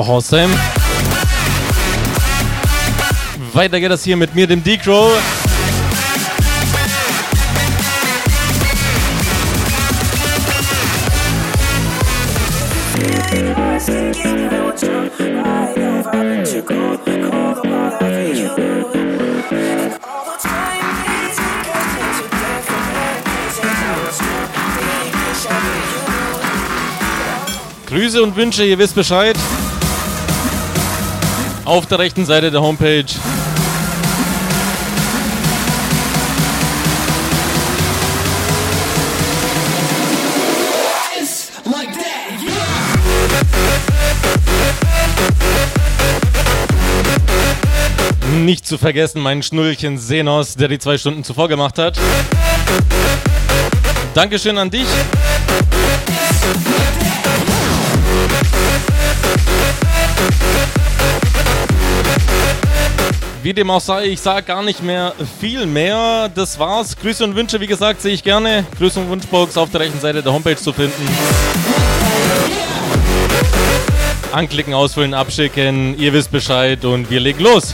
awesome. Weiter geht das hier mit mir, dem D-Crow. Grüße und Wünsche, ihr wisst Bescheid auf der rechten Seite der Homepage. Nicht zu vergessen mein Schnullchen Senos, der die zwei Stunden zuvor gemacht hat. Dankeschön an dich. Wie dem auch sei, ich sage gar nicht mehr viel mehr. Das war's. Grüße und Wünsche, wie gesagt, sehe ich gerne. Grüße und Wunschbox auf der rechten Seite der Homepage zu finden. Anklicken, ausfüllen, abschicken. Ihr wisst Bescheid und wir legen los.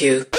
you.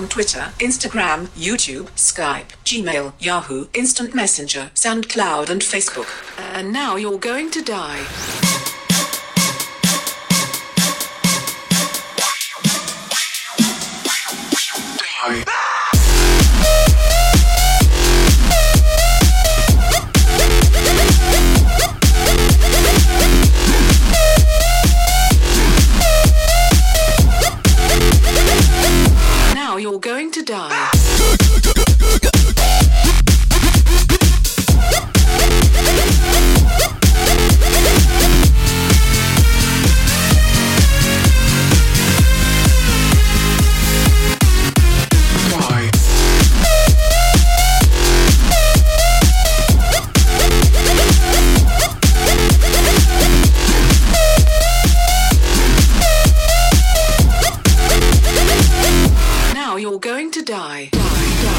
On Twitter, Instagram, YouTube, Skype, Gmail, Yahoo, Instant Messenger, SoundCloud, and Facebook. And now you're going to die.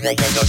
Go, go, go, go.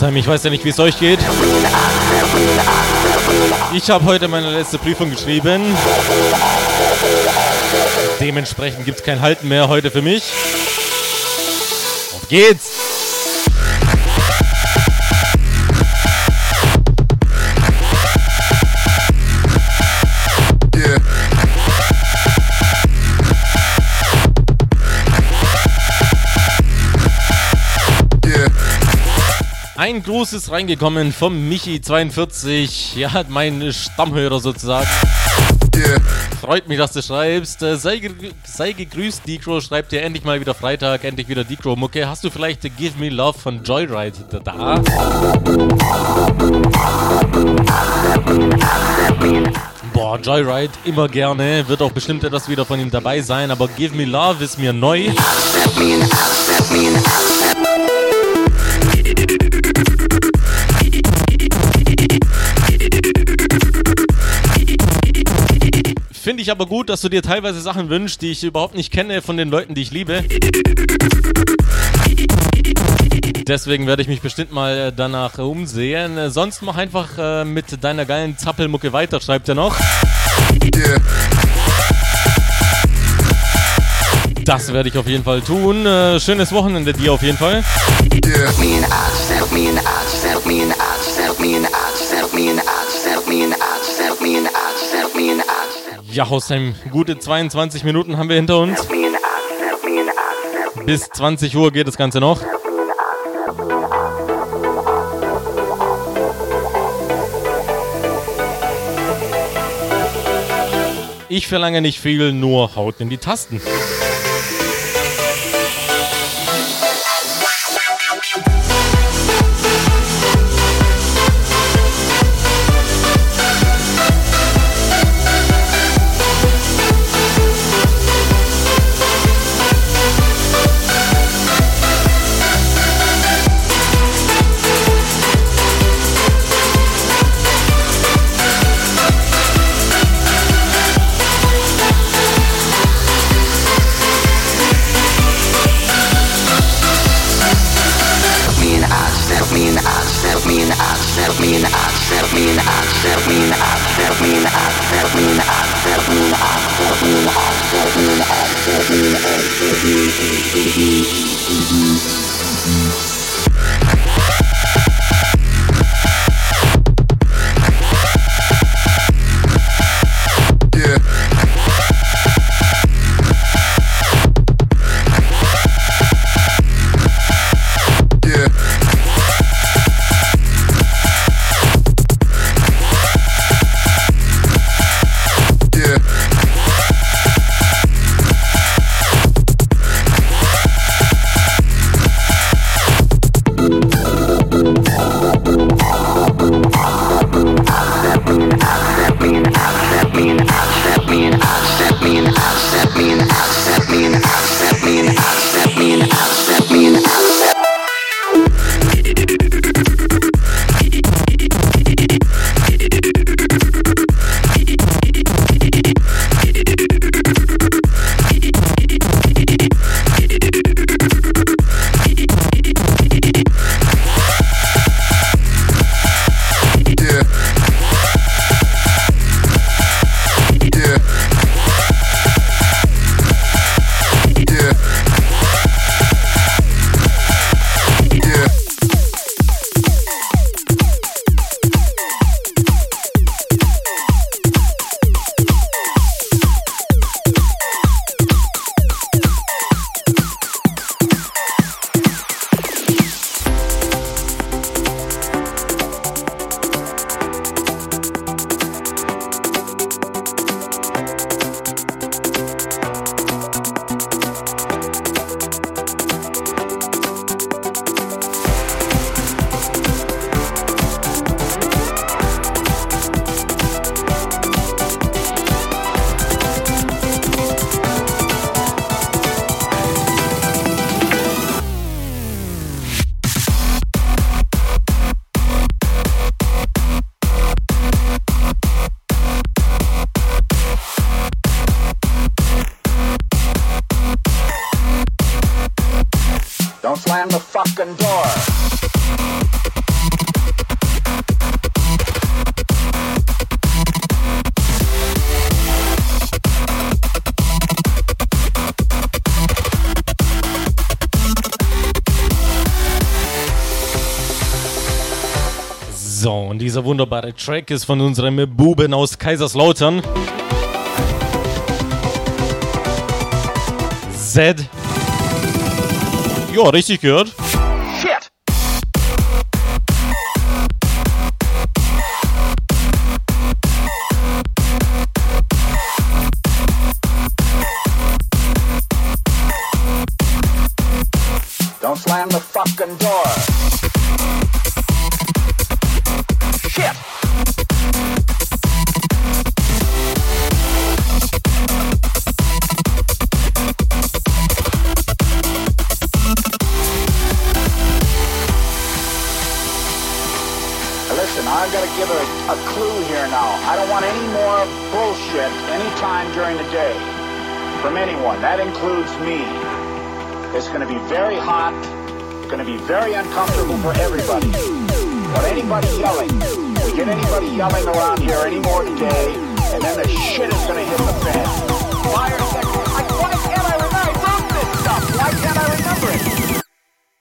Hausheim, ich weiß ja nicht, wie es euch geht. Ich habe heute meine letzte Prüfung geschrieben. Dementsprechend gibt es kein Halten mehr heute für mich. Auf geht's! Gruß ist reingekommen vom Michi42, ja, mein Stammhörer sozusagen. Yeah. Freut mich, dass du schreibst. Äh, sei, sei gegrüßt, Decro. Schreibt dir endlich mal wieder Freitag, endlich wieder Decro-Mucke. Hast du vielleicht Give Me Love von Joyride da? Boah, Joyride immer gerne. Wird auch bestimmt etwas wieder von ihm dabei sein, aber Give Me Love ist mir neu. Finde ich aber gut, dass du dir teilweise Sachen wünschst, die ich überhaupt nicht kenne von den Leuten, die ich liebe. Deswegen werde ich mich bestimmt mal danach umsehen. Sonst mach einfach äh, mit deiner geilen Zappelmucke weiter, schreibt er noch. Yeah. Das werde ich auf jeden Fall tun. Äh, schönes Wochenende dir auf jeden Fall. Yeah. Ja, Hausheim, gute 22 Minuten haben wir hinter uns. Bis 20 Uhr geht das Ganze noch. Ich verlange nicht viel, nur Haut in die Tasten. Dieser wunderbare Track ist von unserem Buben aus Kaiserslautern. Z. Ja, richtig gehört. Shit. Don't slam the fucking door. Includes me. It's going to be very hot. It's going to be very uncomfortable for everybody. But anybody yelling, we get anybody yelling around here anymore today, and then the shit is going to hit the fan. Fire why can't I remember? This stuff. Why can't I remember it?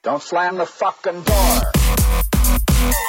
Don't slam the fucking door.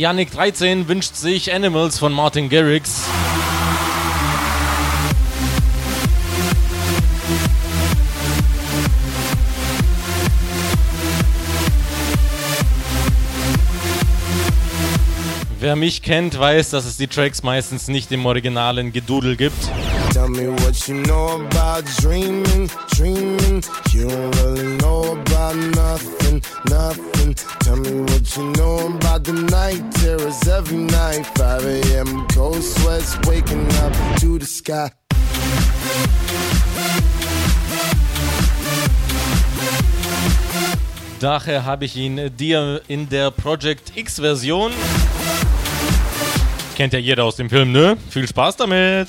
Yannick 13 wünscht sich Animals von Martin Garrix. Wer mich kennt, weiß, dass es die Tracks meistens nicht im originalen Gedudel gibt. Tell me what you know about dreaming, dreaming. You don't really know about nothing, nothing. Tell me what you know about the night terrors every night. 5 a.m. cold sweats waking up to the sky. Daher habe ich ihn dir in der Project X-Version. Kennt ja jeder aus dem Film, ne? Viel Spaß damit!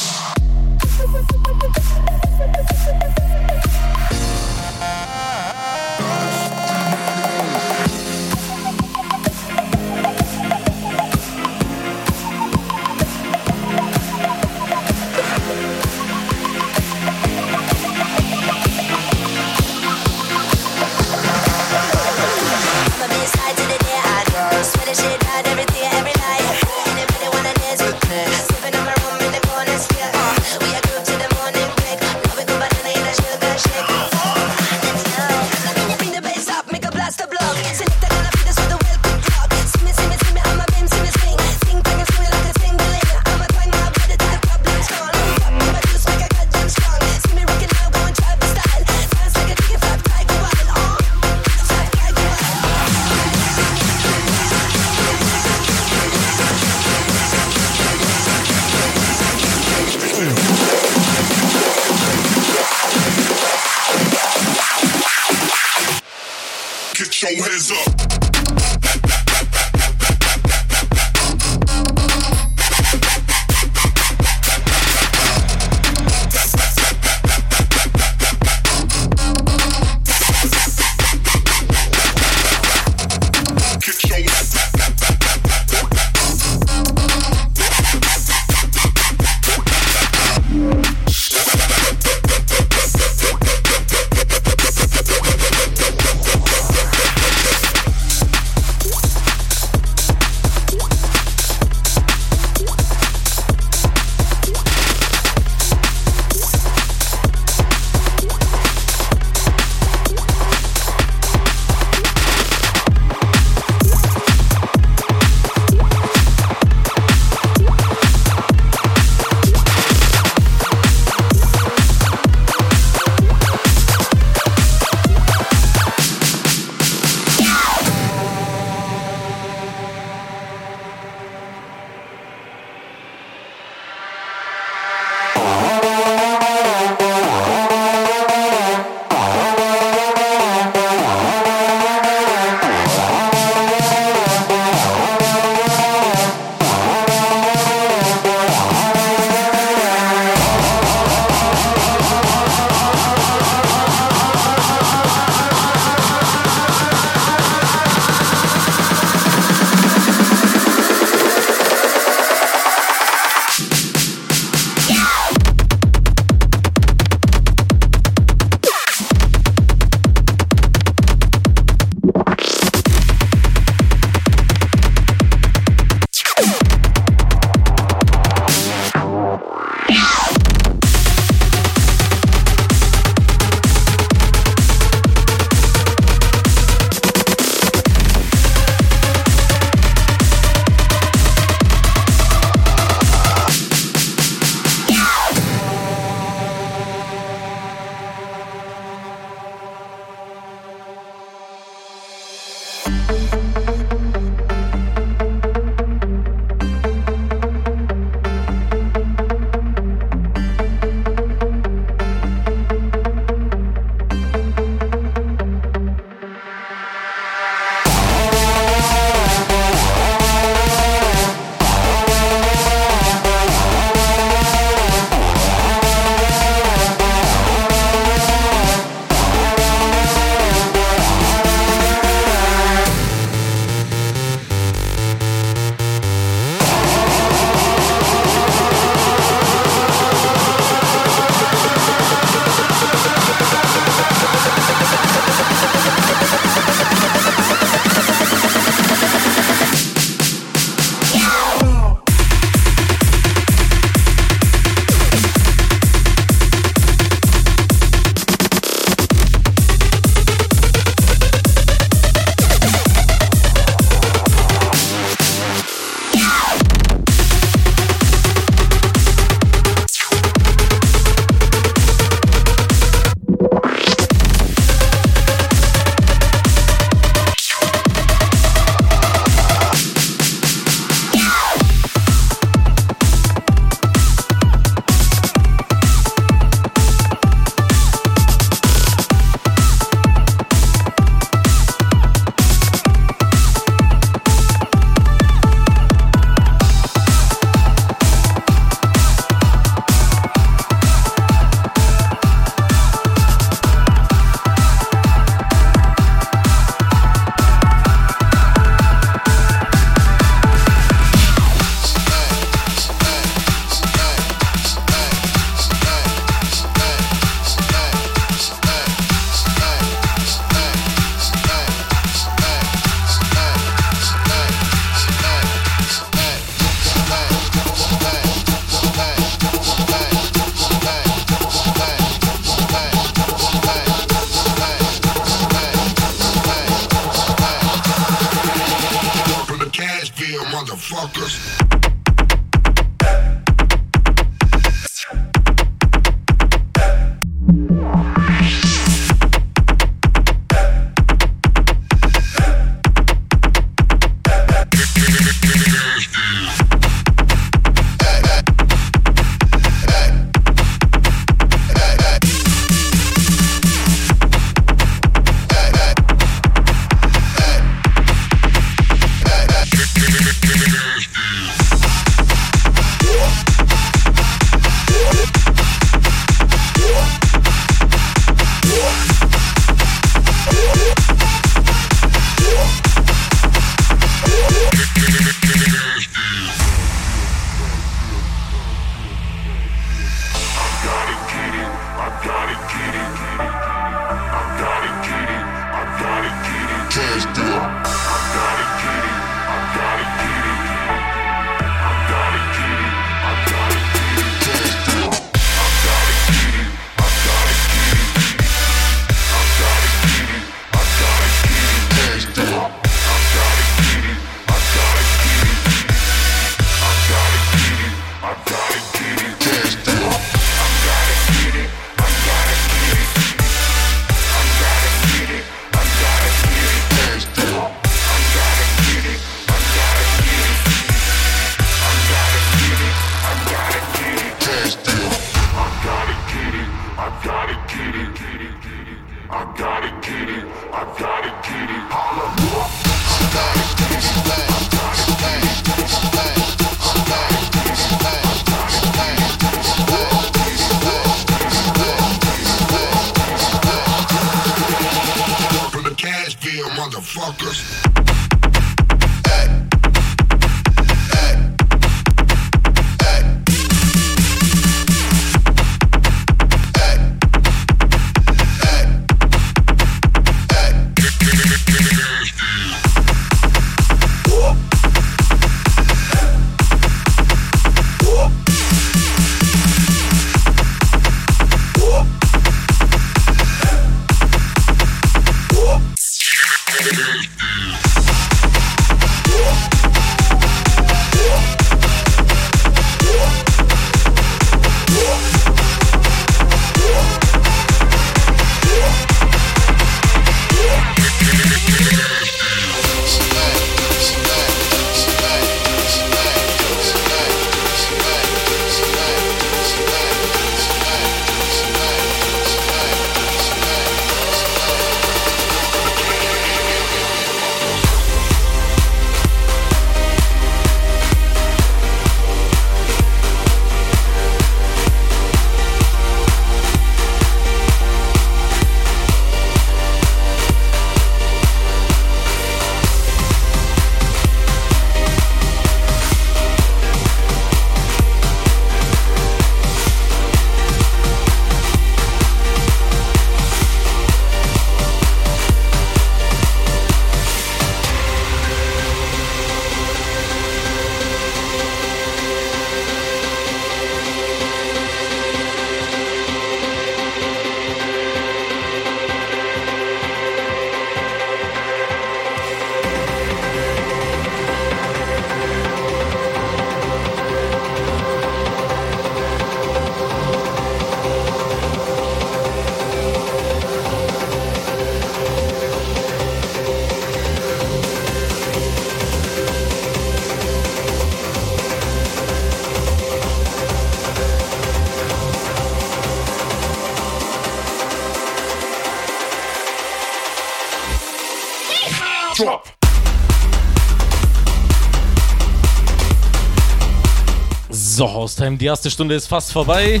Haustime, die erste Stunde ist fast vorbei.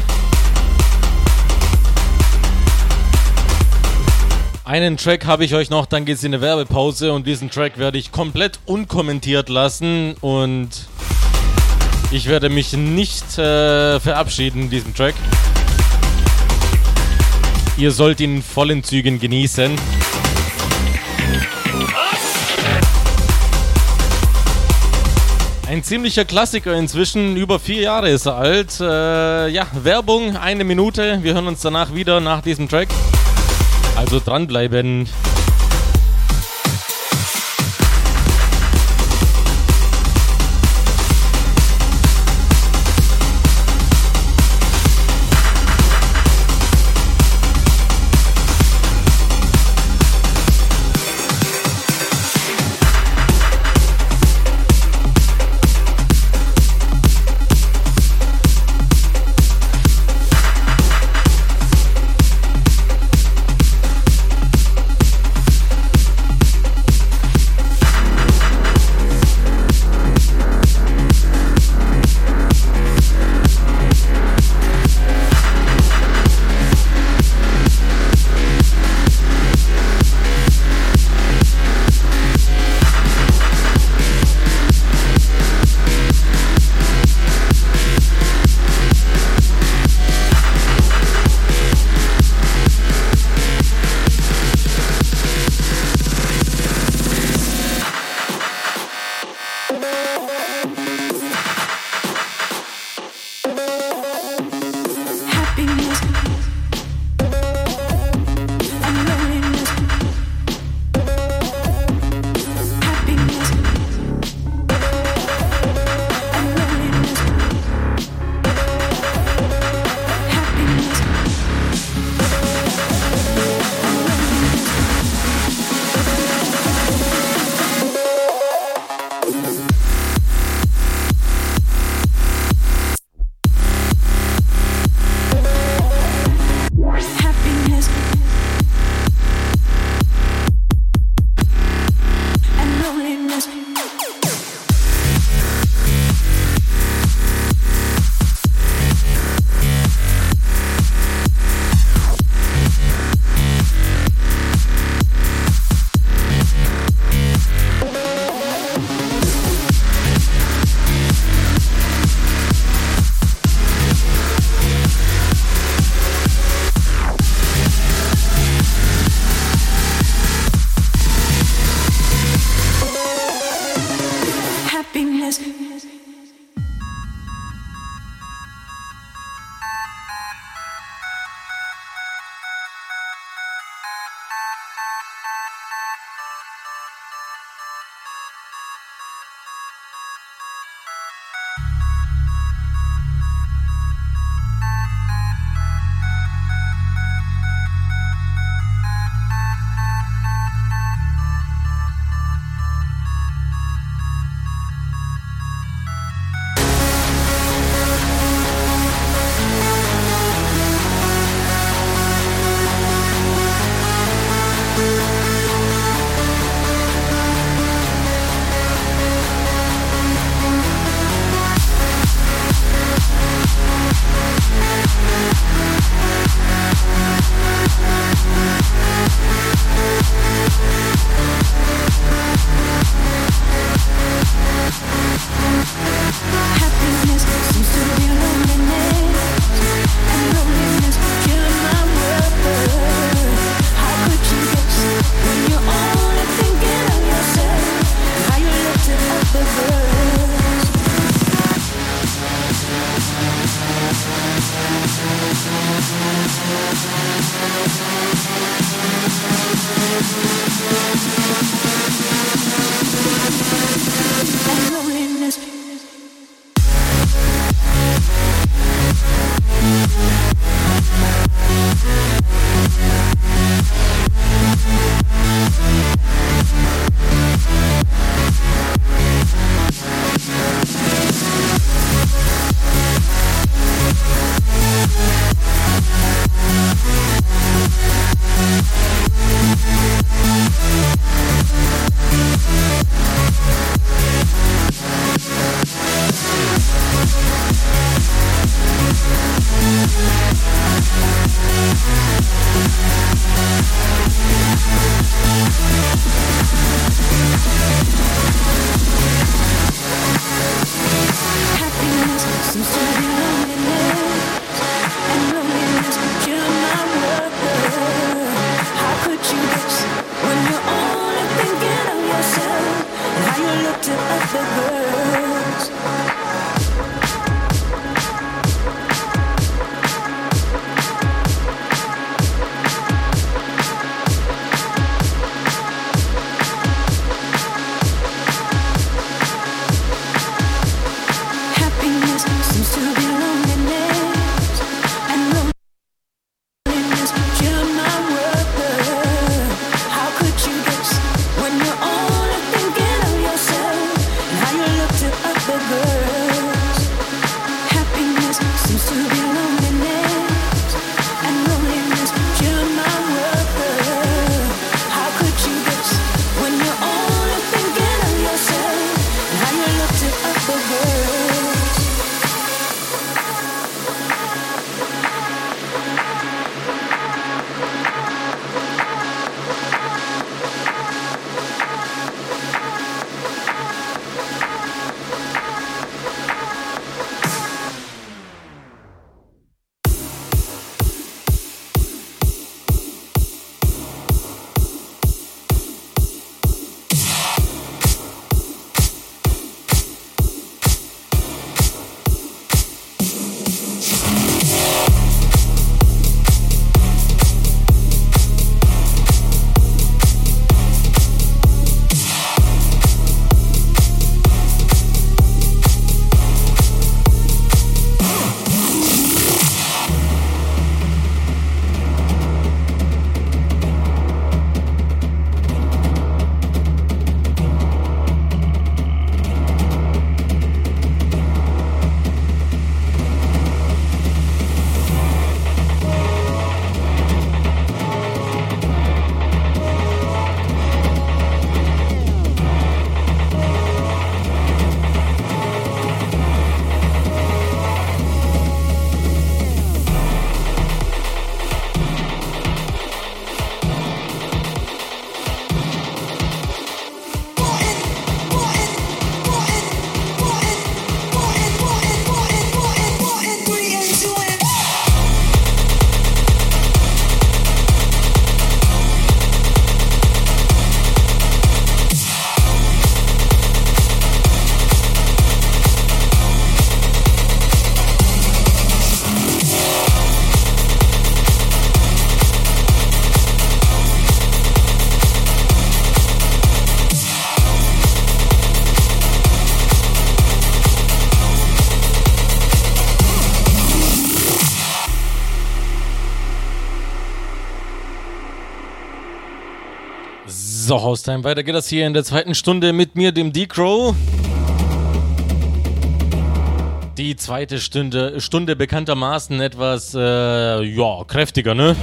Einen Track habe ich euch noch, dann geht es in eine Werbepause und diesen Track werde ich komplett unkommentiert lassen und ich werde mich nicht äh, verabschieden in diesem Track. Ihr sollt ihn in vollen Zügen genießen. Ein ziemlicher Klassiker inzwischen, über vier Jahre ist er alt. Äh, ja, Werbung, eine Minute. Wir hören uns danach wieder nach diesem Track. Also dranbleiben. So, Haustime, weiter geht das hier in der zweiten Stunde mit mir, dem D-Crow. Die zweite Stunde, Stunde bekanntermaßen etwas, äh, ja, kräftiger, ne?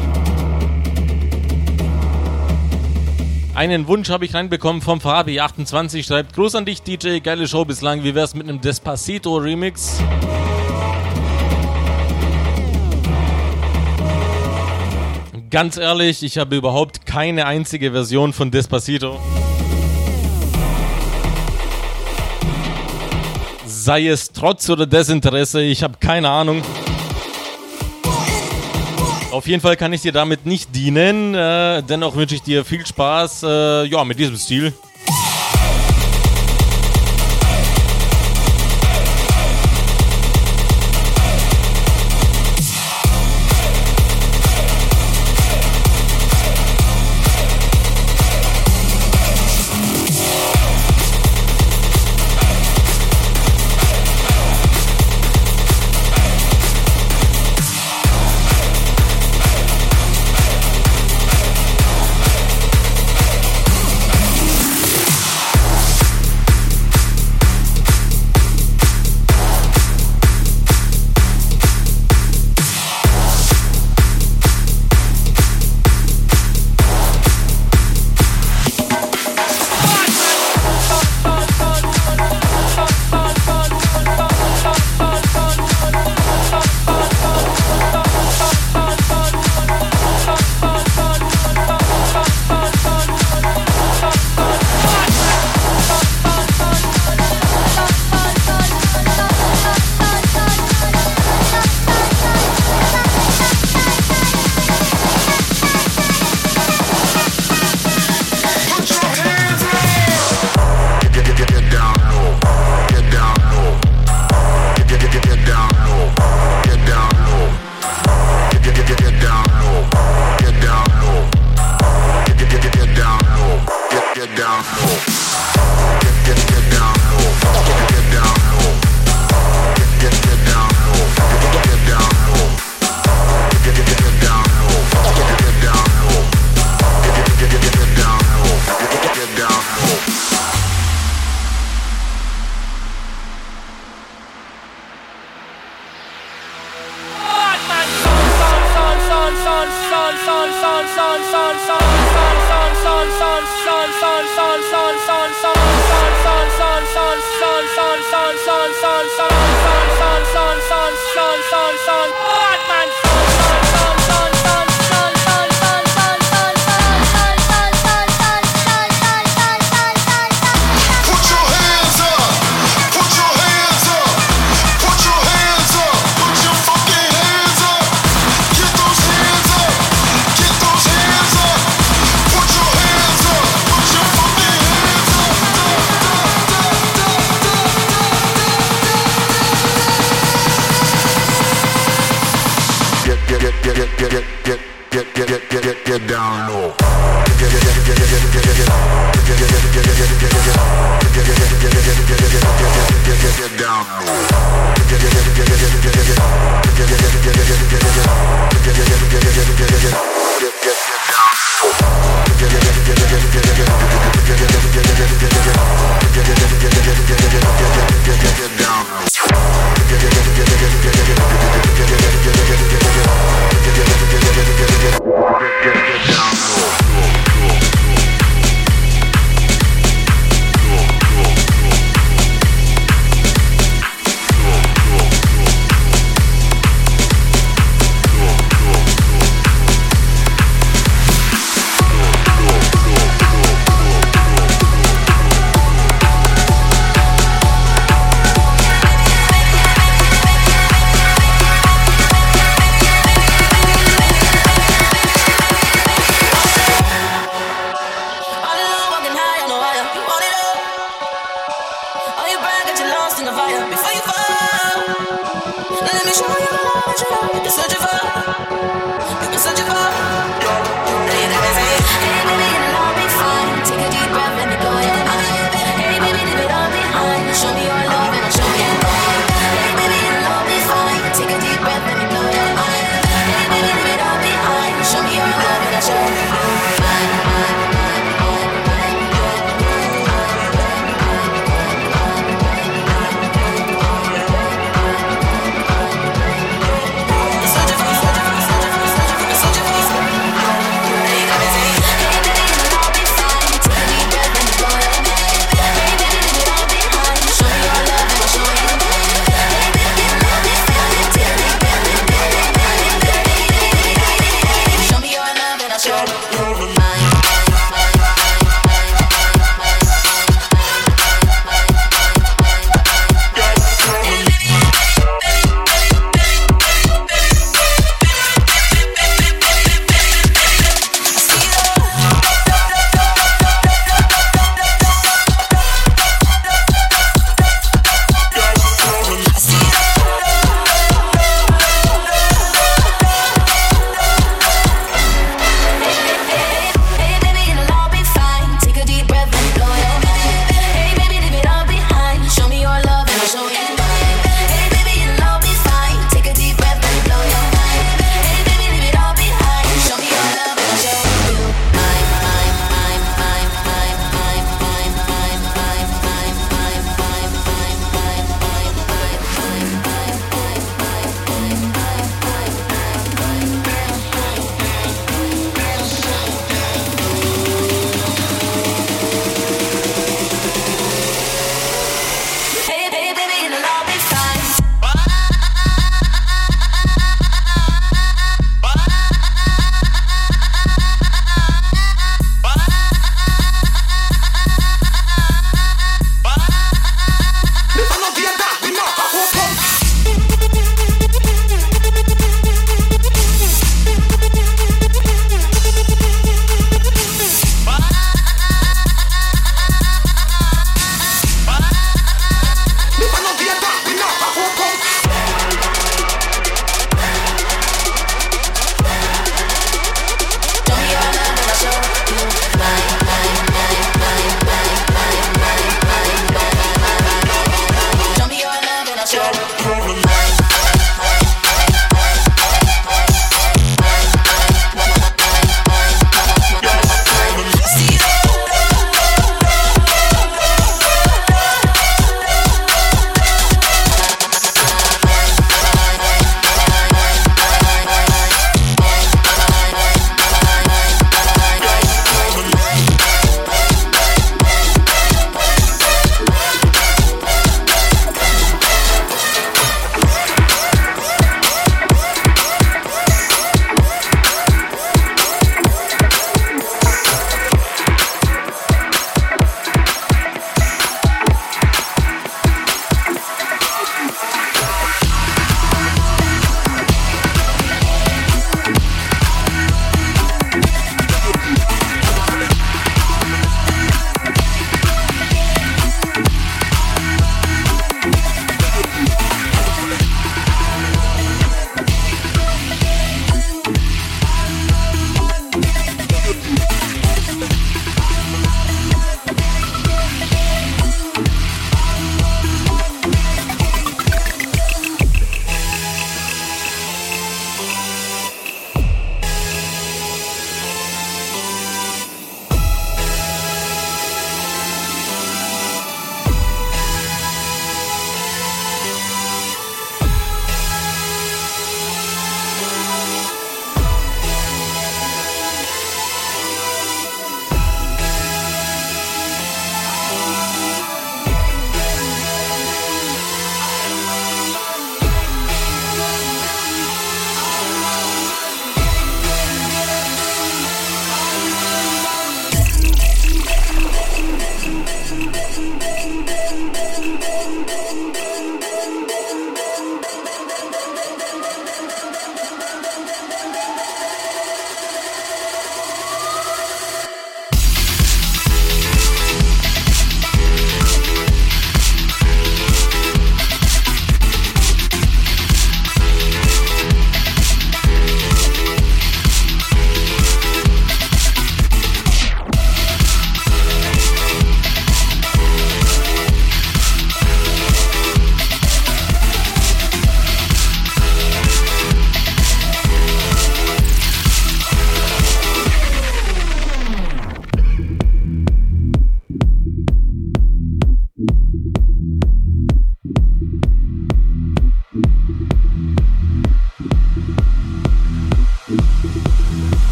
Einen Wunsch habe ich reinbekommen vom Fabi28, schreibt Gruß an dich DJ, geile Show bislang, wie wär's mit einem Despacito Remix? Ganz ehrlich, ich habe überhaupt keine einzige Version von Despacito. Sei es Trotz oder Desinteresse, ich habe keine Ahnung. Auf jeden Fall kann ich dir damit nicht dienen. Äh, dennoch wünsche ich dir viel Spaß äh, ja, mit diesem Stil.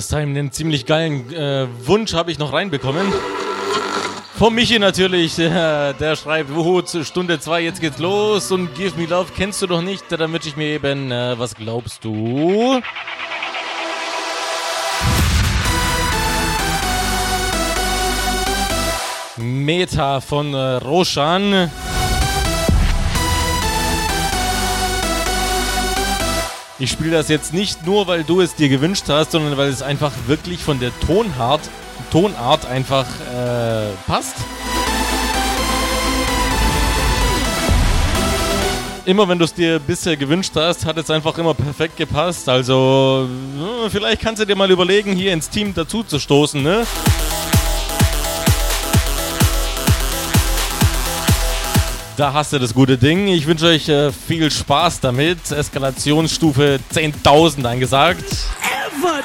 Horstheim, einen ziemlich geilen äh, Wunsch habe ich noch reinbekommen. Von Michi natürlich, der, der schreibt, wuhu, Stunde 2, jetzt geht's los und Give Me Love kennst du doch nicht, dann wünsche ich mir eben, äh, was glaubst du? Meta von äh, Roshan. Ich spiele das jetzt nicht nur, weil du es dir gewünscht hast, sondern weil es einfach wirklich von der Tonart, Tonart einfach äh, passt. Immer wenn du es dir bisher gewünscht hast, hat es einfach immer perfekt gepasst. Also, äh, vielleicht kannst du dir mal überlegen, hier ins Team dazu zu stoßen, ne? Da hast du das gute Ding. Ich wünsche euch äh, viel Spaß damit. Eskalationsstufe 10.000 angesagt. Ever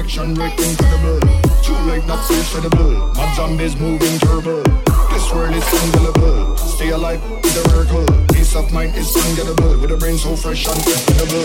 perfection rate incredible. Tune like not suitable. My zombie's moving turbo. This world is indelible. Stay alive is a miracle. Peace of mind is ungettable. With a brain so fresh and incredible.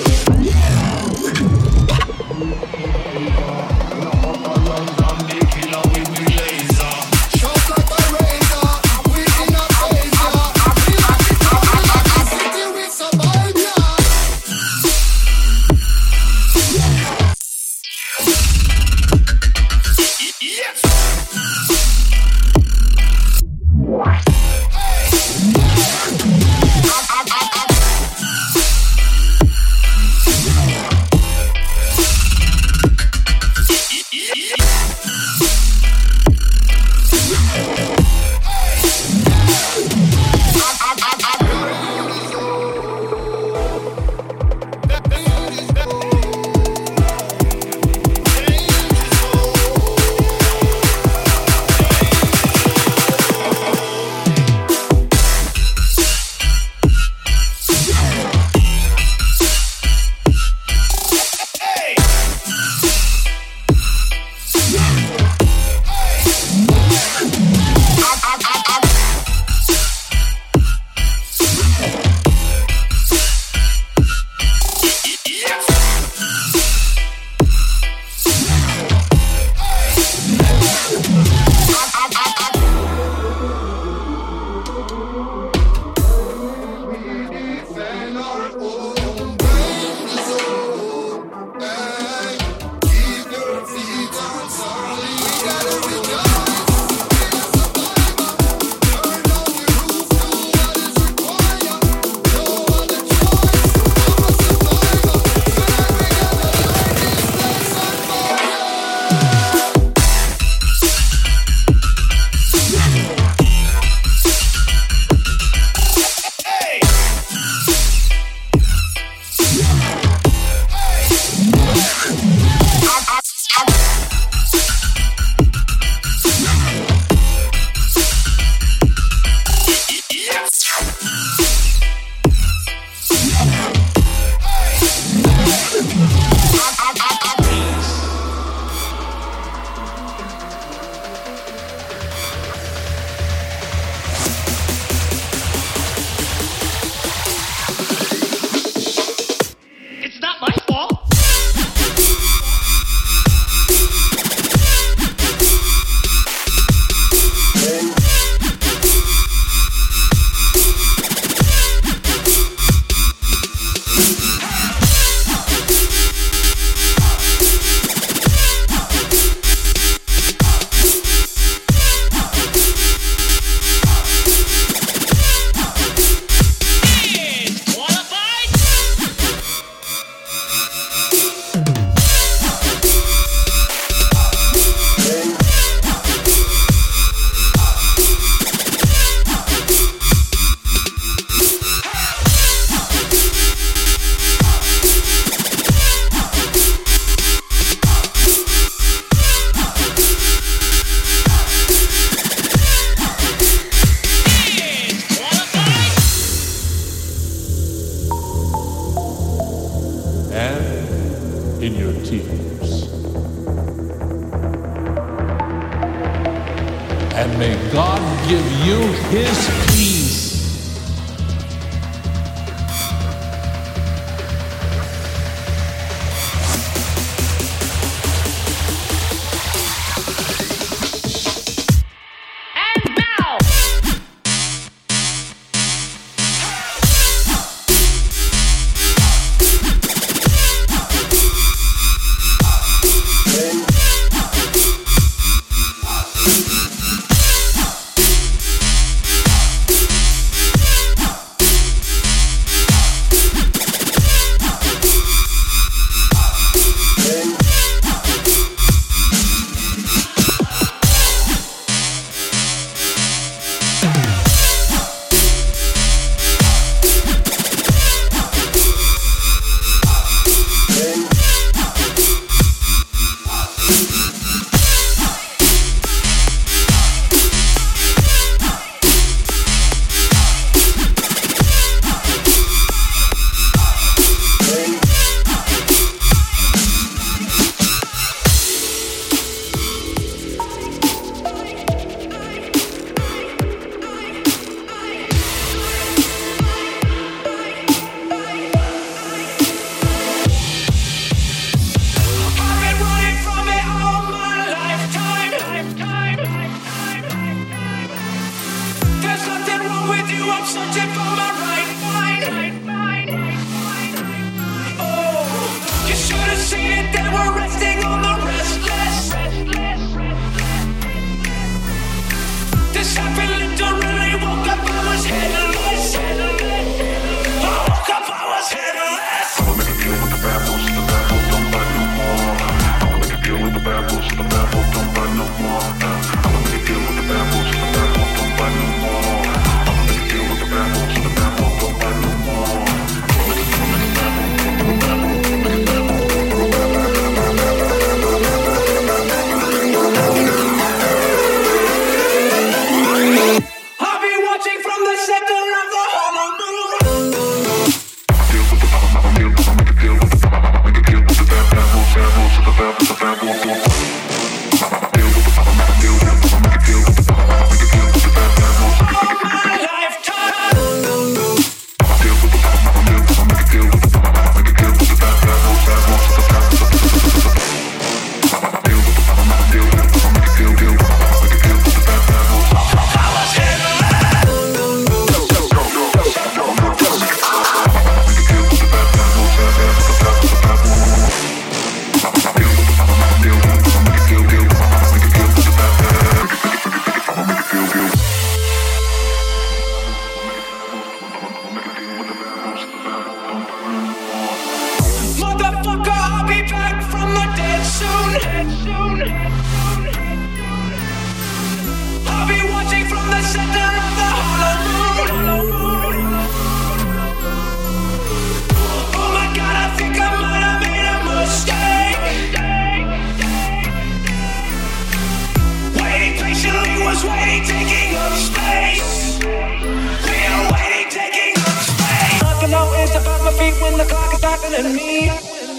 Stifling me.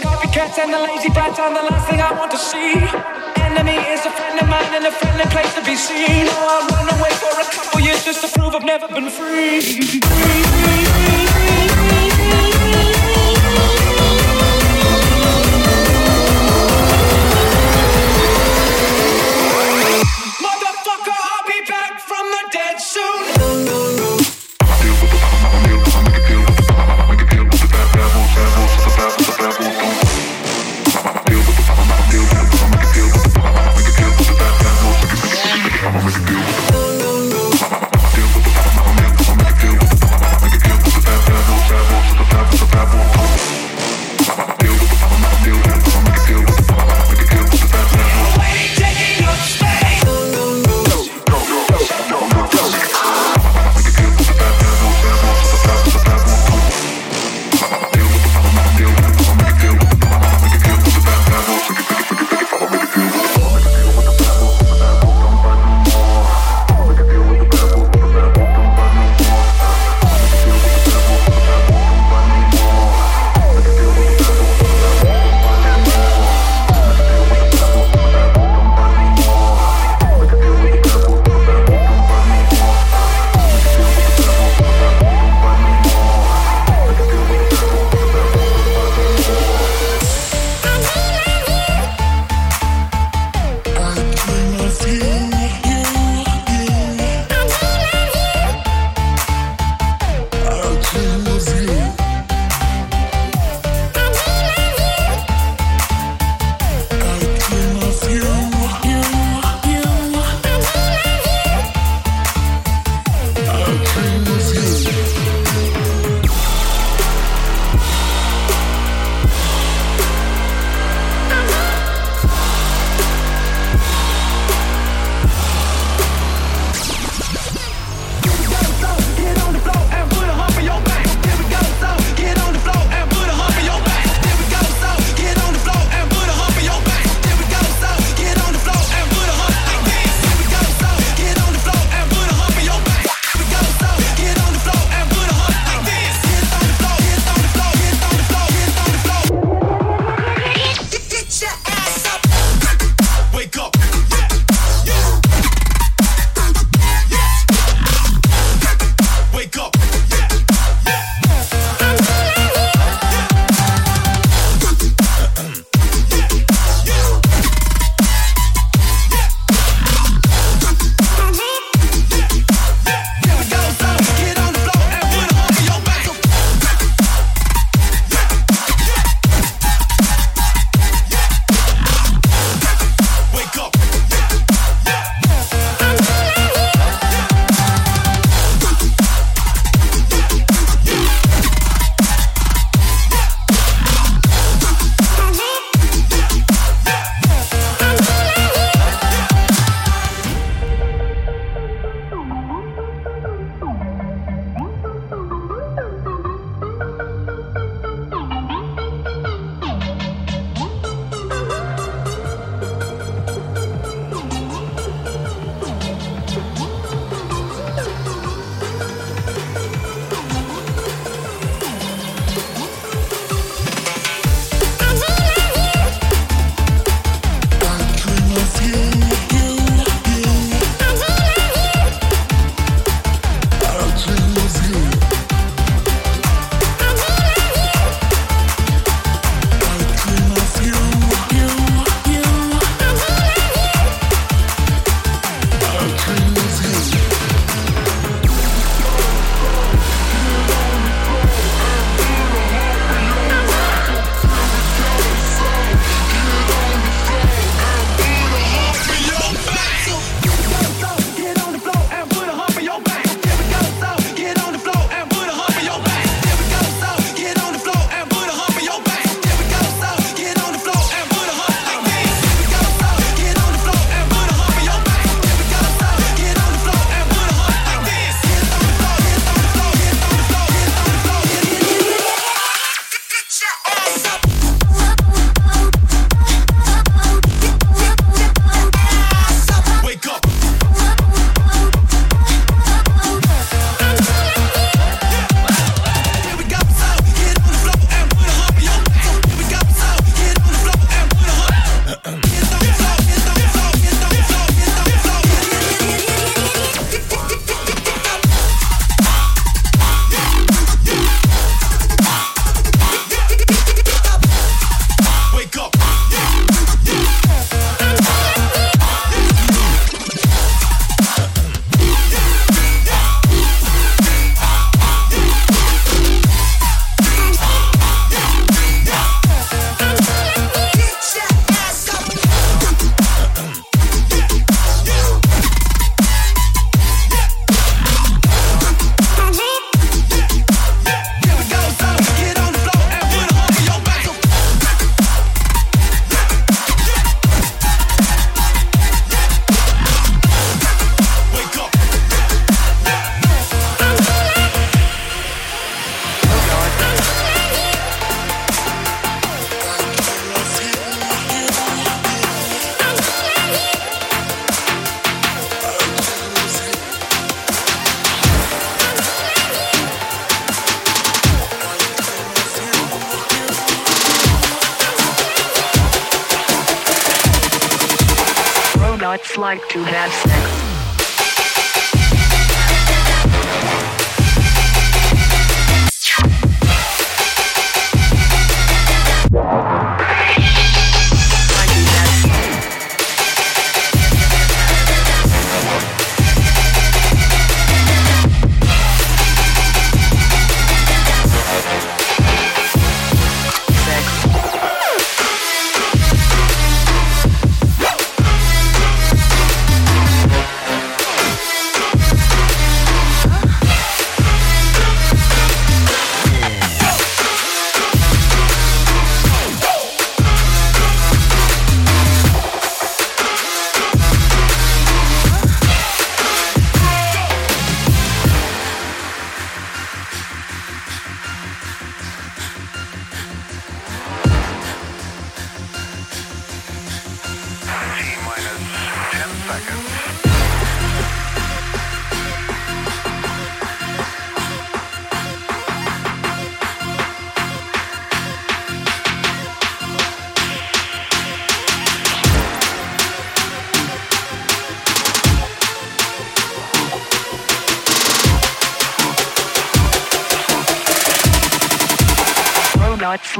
Copycats and the lazy brats are the last thing I want to see. Enemy is a friend of mine and a friendly place to be seen. Oh, I'll run away for a couple years just to prove I've never been free.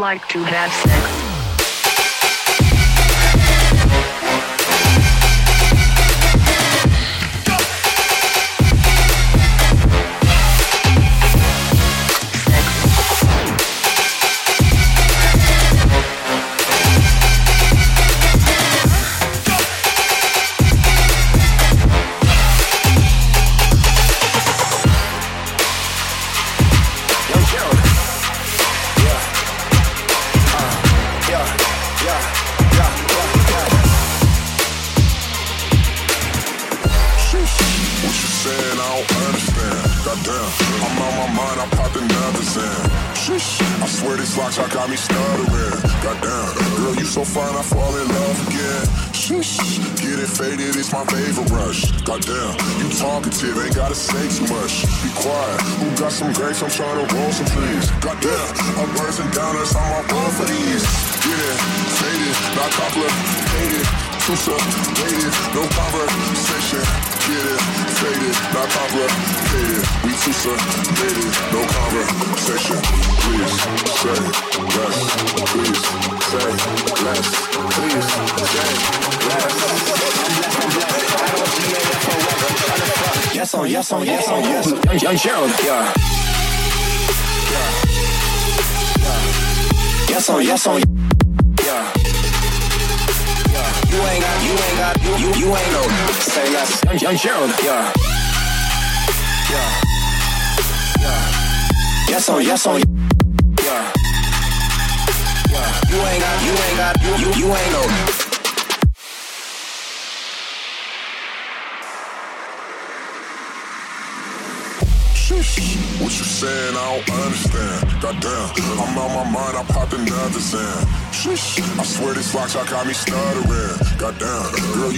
Like to have sex.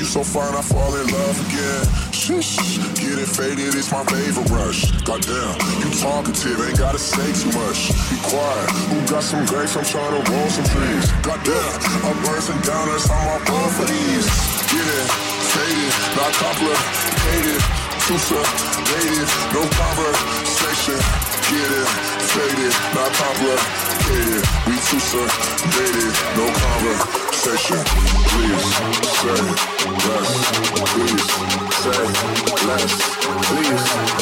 So fine, I fall in love again. Shh, get it faded it's my favorite rush. Goddamn, you talkative, ain't gotta say too much. Be quiet. Who got some grapes? I'm trying to roll some trees. Goddamn, I'm bursting down us. I'm on roll for these. Getting faded, not complicated. Too sedated, no conversation. Get it, faded, not complicated. We too sedated, no conversation. Please say less. Please say less. Please say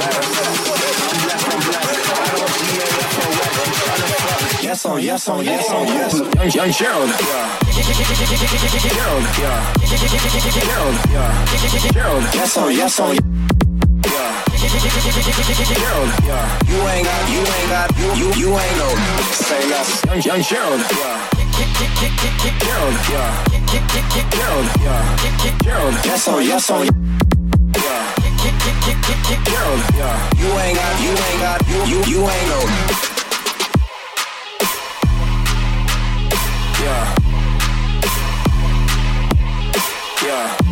less. Yes on, yes on, yes on, yes. Young, young Gerald, yeah. Gerald, yeah. Gerald, yeah. Gerald, yes on, yes on, yeah. Gerald, yeah. You ain't got, you ain't got, you, you, you ain't no. Say less. Young, young Gerald, yeah. Yeah. Yeah. Yes yes yeah. Yeah. You ain't got, you ain't got, you, you, ain't no. Yeah. Yeah.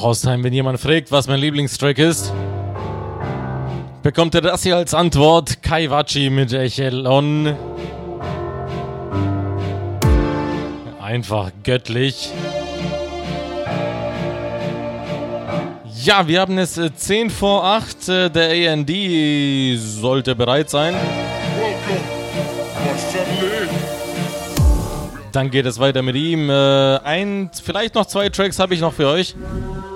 Horstheim, wenn jemand fragt, was mein Lieblingstrack ist, bekommt er das hier als Antwort. Kaiwachi mit Echelon. Einfach göttlich. Ja, wir haben es äh, 10 vor 8. Äh, der AND sollte bereit sein. Dann geht es weiter mit ihm. Äh, ein, vielleicht noch zwei Tracks habe ich noch für euch.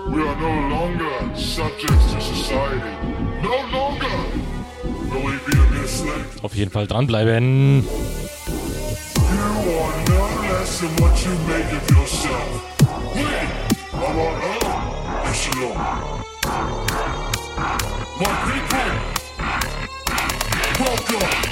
We are no longer subjects to society. No longer will we be a mere. Auf jeden Fall dranbleiben. You are no less than what you make of yourself. We are our own echelon. My people, welcome.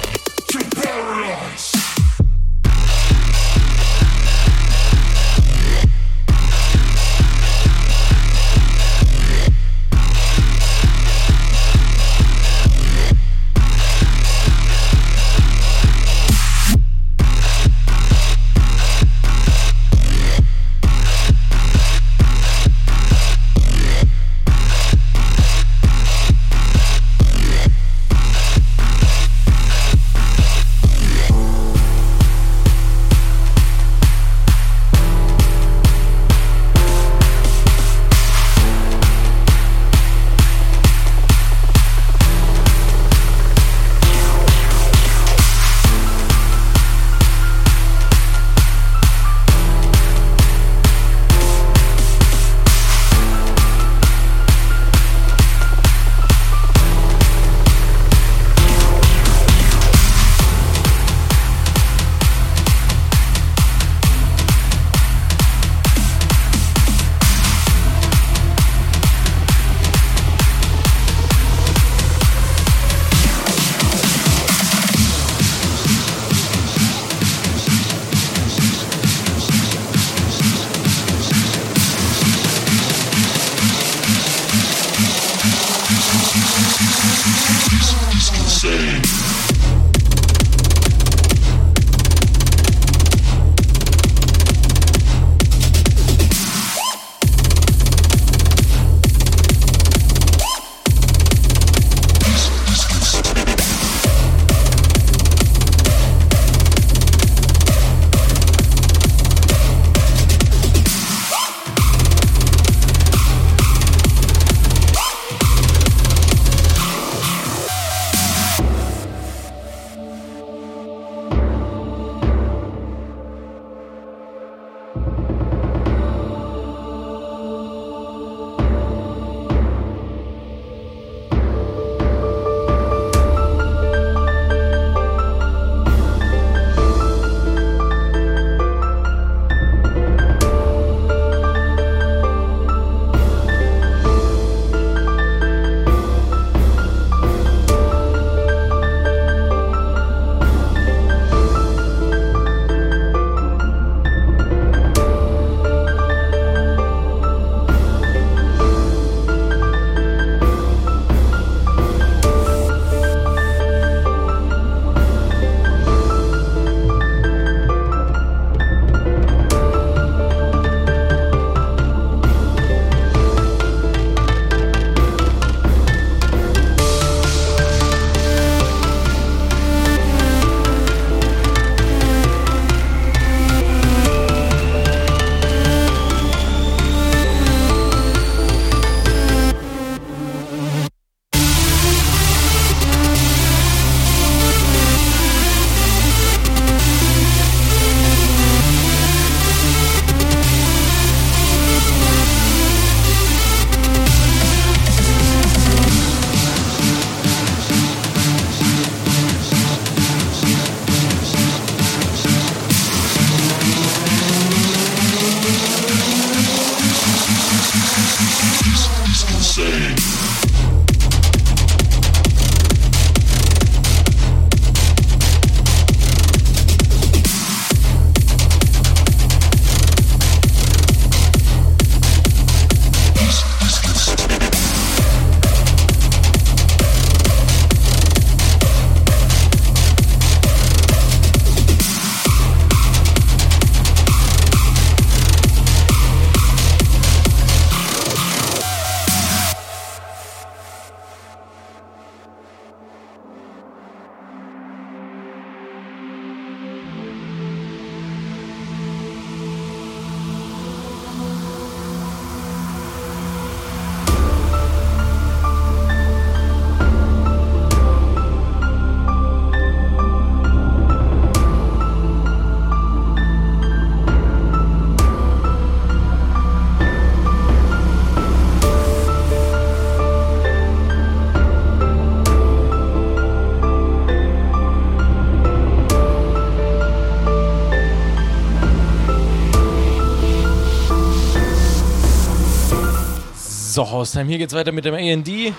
So, Haustime, hier geht's weiter mit dem AD.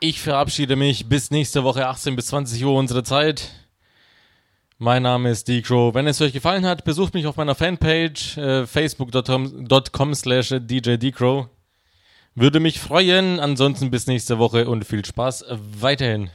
Ich verabschiede mich bis nächste Woche 18 bis 20 Uhr unsere Zeit. Mein Name ist Decro. Wenn es euch gefallen hat, besucht mich auf meiner Fanpage äh, facebook.com slash djdcrow. Würde mich freuen. Ansonsten bis nächste Woche und viel Spaß weiterhin.